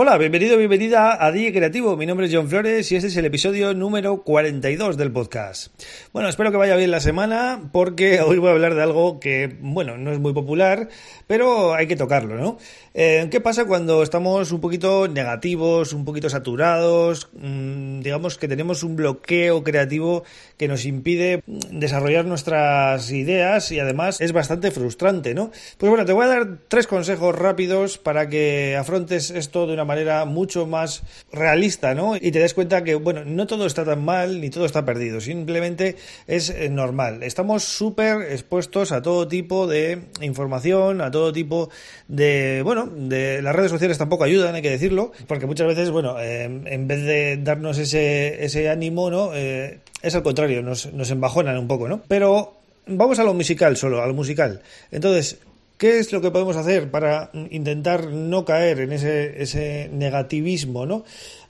Hola, bienvenido, bienvenida a DJ Creativo. Mi nombre es John Flores y este es el episodio número 42 del podcast. Bueno, espero que vaya bien la semana porque hoy voy a hablar de algo que, bueno, no es muy popular, pero hay que tocarlo, ¿no? Eh, ¿Qué pasa cuando estamos un poquito negativos, un poquito saturados? Mm, digamos que tenemos un bloqueo creativo que nos impide desarrollar nuestras ideas y además es bastante frustrante, ¿no? Pues bueno, te voy a dar tres consejos rápidos para que afrontes esto de una manera mucho más realista, ¿no? Y te des cuenta que, bueno, no todo está tan mal ni todo está perdido, simplemente es eh, normal. Estamos súper expuestos a todo tipo de información, a todo tipo de, bueno, de las redes sociales tampoco ayudan, hay que decirlo, porque muchas veces, bueno, em, en vez de darnos ese, ese ánimo, ¿no? Eh, es al contrario, nos, nos embajonan un poco, ¿no? Pero vamos a lo musical solo, a lo musical. Entonces, ¿Qué es lo que podemos hacer para intentar no caer en ese, ese negativismo, ¿no?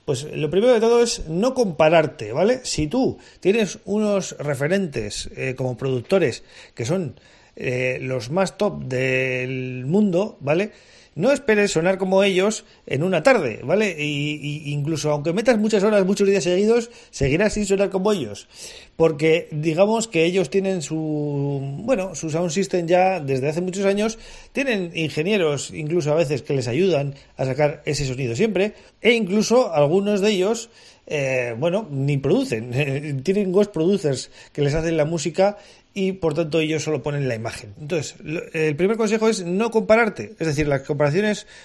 Pues lo primero de todo es no compararte, ¿vale? Si tú tienes unos referentes eh, como productores que son eh, los más top del mundo, ¿vale? No esperes sonar como ellos en una tarde, ¿vale? Y, incluso aunque metas muchas horas, muchos días seguidos, seguirás sin sonar como ellos. Porque digamos que ellos tienen su, bueno, su sound system ya desde hace muchos años, tienen ingenieros incluso a veces que les ayudan a sacar ese sonido siempre, e incluso algunos de ellos eh, bueno, ni producen. Tienen ghost producers que les hacen la música y por tanto ellos solo ponen la imagen. Entonces, el primer consejo es no compararte. Es decir, las comparaciones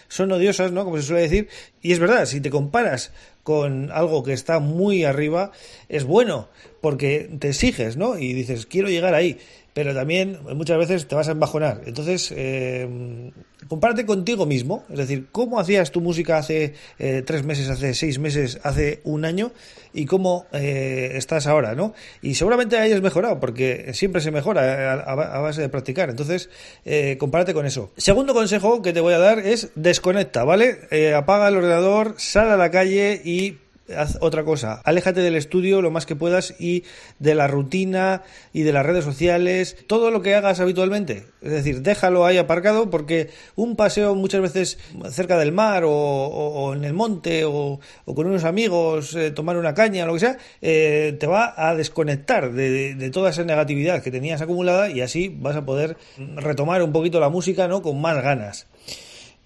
son odiosas, ¿no? Como se suele decir. Y es verdad, si te comparas con algo que está muy arriba, es bueno, porque te exiges, ¿no? Y dices, quiero llegar ahí pero también muchas veces te vas a embajonar. Entonces, eh, compárate contigo mismo, es decir, cómo hacías tu música hace eh, tres meses, hace seis meses, hace un año y cómo eh, estás ahora, ¿no? Y seguramente hayas mejorado, porque siempre se mejora a, base de practicar. Entonces, eh, compárate con eso. Segundo consejo que te voy a dar es desconecta, ¿vale? Eh, apaga el ordenador, sal a la calle y haz otra cosa. Aléjate del estudio lo más que puedas y de la rutina y de las redes sociales, todo lo que hagas habitualmente. Es decir, déjalo ahí aparcado porque un paseo muchas veces cerca del mar o, en el monte o, con unos amigos, eh, tomar una caña, lo que sea, eh, te va a desconectar de, de, toda esa negatividad que tenías acumulada y así vas a poder retomar un poquito la música ¿no? con más ganas.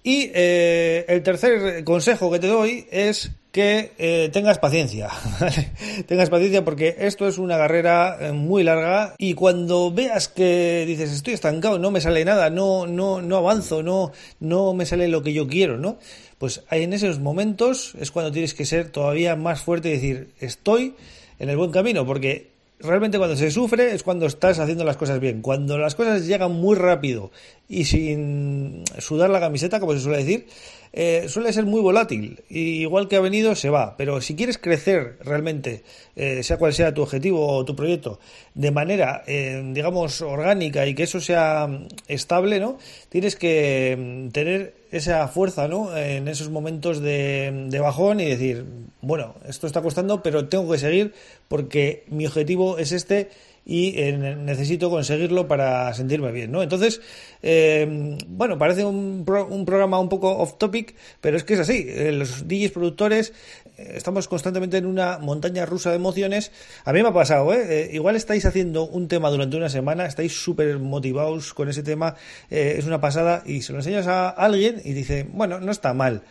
Y eh, el tercer consejo que te doy es que eh, tengas paciencia, tengas paciencia porque esto es una carrera eh, muy larga y cuando veas que dices estoy estancado, no me sale nada, no, no, no avanzo, no, no me sale lo que yo quiero, ¿no? Pues en esos momentos es cuando tienes que ser todavía más fuerte y decir estoy en el buen camino porque realmente cuando se sufre es cuando estás haciendo las cosas bien. Cuando las cosas llegan muy rápido y sin sudar la camiseta, como se suele decir, eh, suele ser muy volátil. Y igual que ha venido, se va. Pero si quieres crecer realmente, eh, sea cual sea tu objetivo o tu proyecto, de manera, eh, digamos, orgánica y que eso sea mm, estable, ¿no? Tienes que mm, tener esa fuerza, ¿no? En esos momentos de, de bajón y decir, bueno, esto está costando, pero tengo que seguir porque mi objetivo es este y eh, necesito conseguirlo para sentirme bien, ¿no? Entonces, eh, bueno, parece un, un, programa un poco off topic, pero es que es así. Eh, los DJs productores estamos constantemente en una montaña rusa de emociones. A mí me ha pasado, ¿eh? igual estáis haciendo un tema durante una semana, estáis súper motivados con ese tema, es una pasada y se lo enseñas a alguien y dice, bueno, no está mal.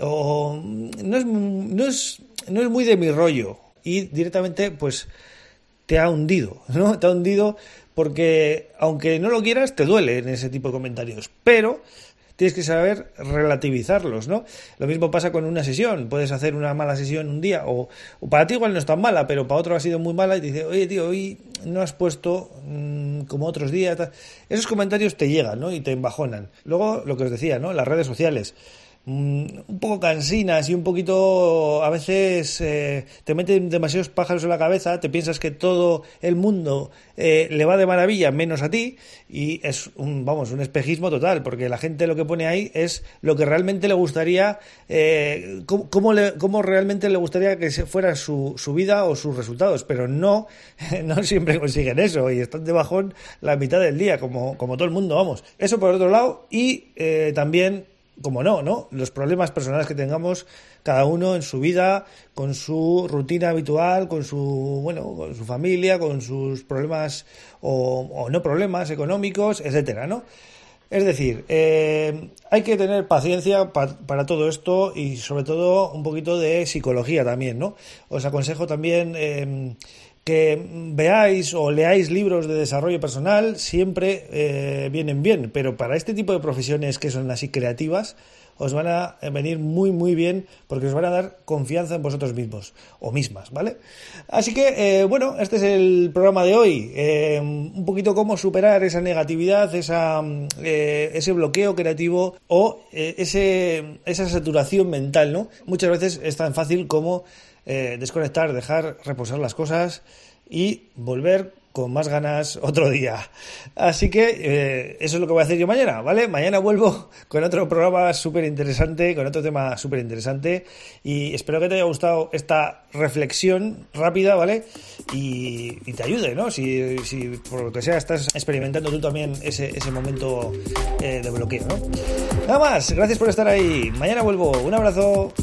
O no es, no es, no es muy de mi rollo. Y directamente, pues te ha hundido, ¿no? Te ha hundido porque, aunque no lo quieras, te duele en ese tipo de comentarios. Pero tienes que saber relativizarlos, ¿no? Lo mismo pasa con una sesión. Puedes hacer una mala sesión un día, o, para ti igual no es tan mala, pero para otro ha sido muy mala y te dice, oye, tío, hoy no has puesto mm, como otros días. Esos comentarios te llegan, ¿no? Y te embajonan. Luego, lo que os decía, ¿no? Las redes sociales. Mm, un poco cansinas y un poquito a veces eh, te meten demasiados pájaros en la cabeza, te piensas que todo el mundo eh, le va de maravilla menos a ti y es un, vamos, un espejismo total, porque la gente lo que pone ahí es lo que realmente le gustaría, eh, cómo, cómo, realmente le gustaría que fuera su, su vida o sus resultados, pero no, no siempre consiguen eso y están de bajón la mitad del día, como, como todo el mundo, vamos. Eso por otro lado y también como no, ¿no? Los problemas personales que tengamos cada uno en su vida, con su rutina habitual, con su, bueno, con su familia, con sus problemas o, no problemas económicos, etcétera, ¿no? Es decir, eh, hay que tener paciencia para todo esto y sobre todo un poquito de psicología también, ¿no? Os aconsejo también eh, que veáis o leáis libros de desarrollo personal siempre eh, vienen bien, pero para este tipo de profesiones que son así creativas, os van a venir muy muy bien porque os van a dar confianza en vosotros mismos o mismas, ¿vale? Así que, eh, bueno, este es el programa de hoy. Eh, un poquito cómo superar esa negatividad, esa, ese bloqueo creativo o ese, esa saturación mental, ¿no? Muchas veces es tan fácil como eh, desconectar, dejar reposar las cosas y volver con más ganas otro día. Así que eh, eso es lo que voy a hacer yo mañana, ¿vale? Mañana vuelvo con otro programa súper interesante, con otro tema súper interesante y espero que te haya gustado esta reflexión rápida, ¿vale? Y, te ayude, ¿no? Si, por lo que sea estás experimentando tú también ese, ese momento eh, de bloqueo, ¿no? Nada más, gracias por estar ahí. Mañana vuelvo. Un abrazo.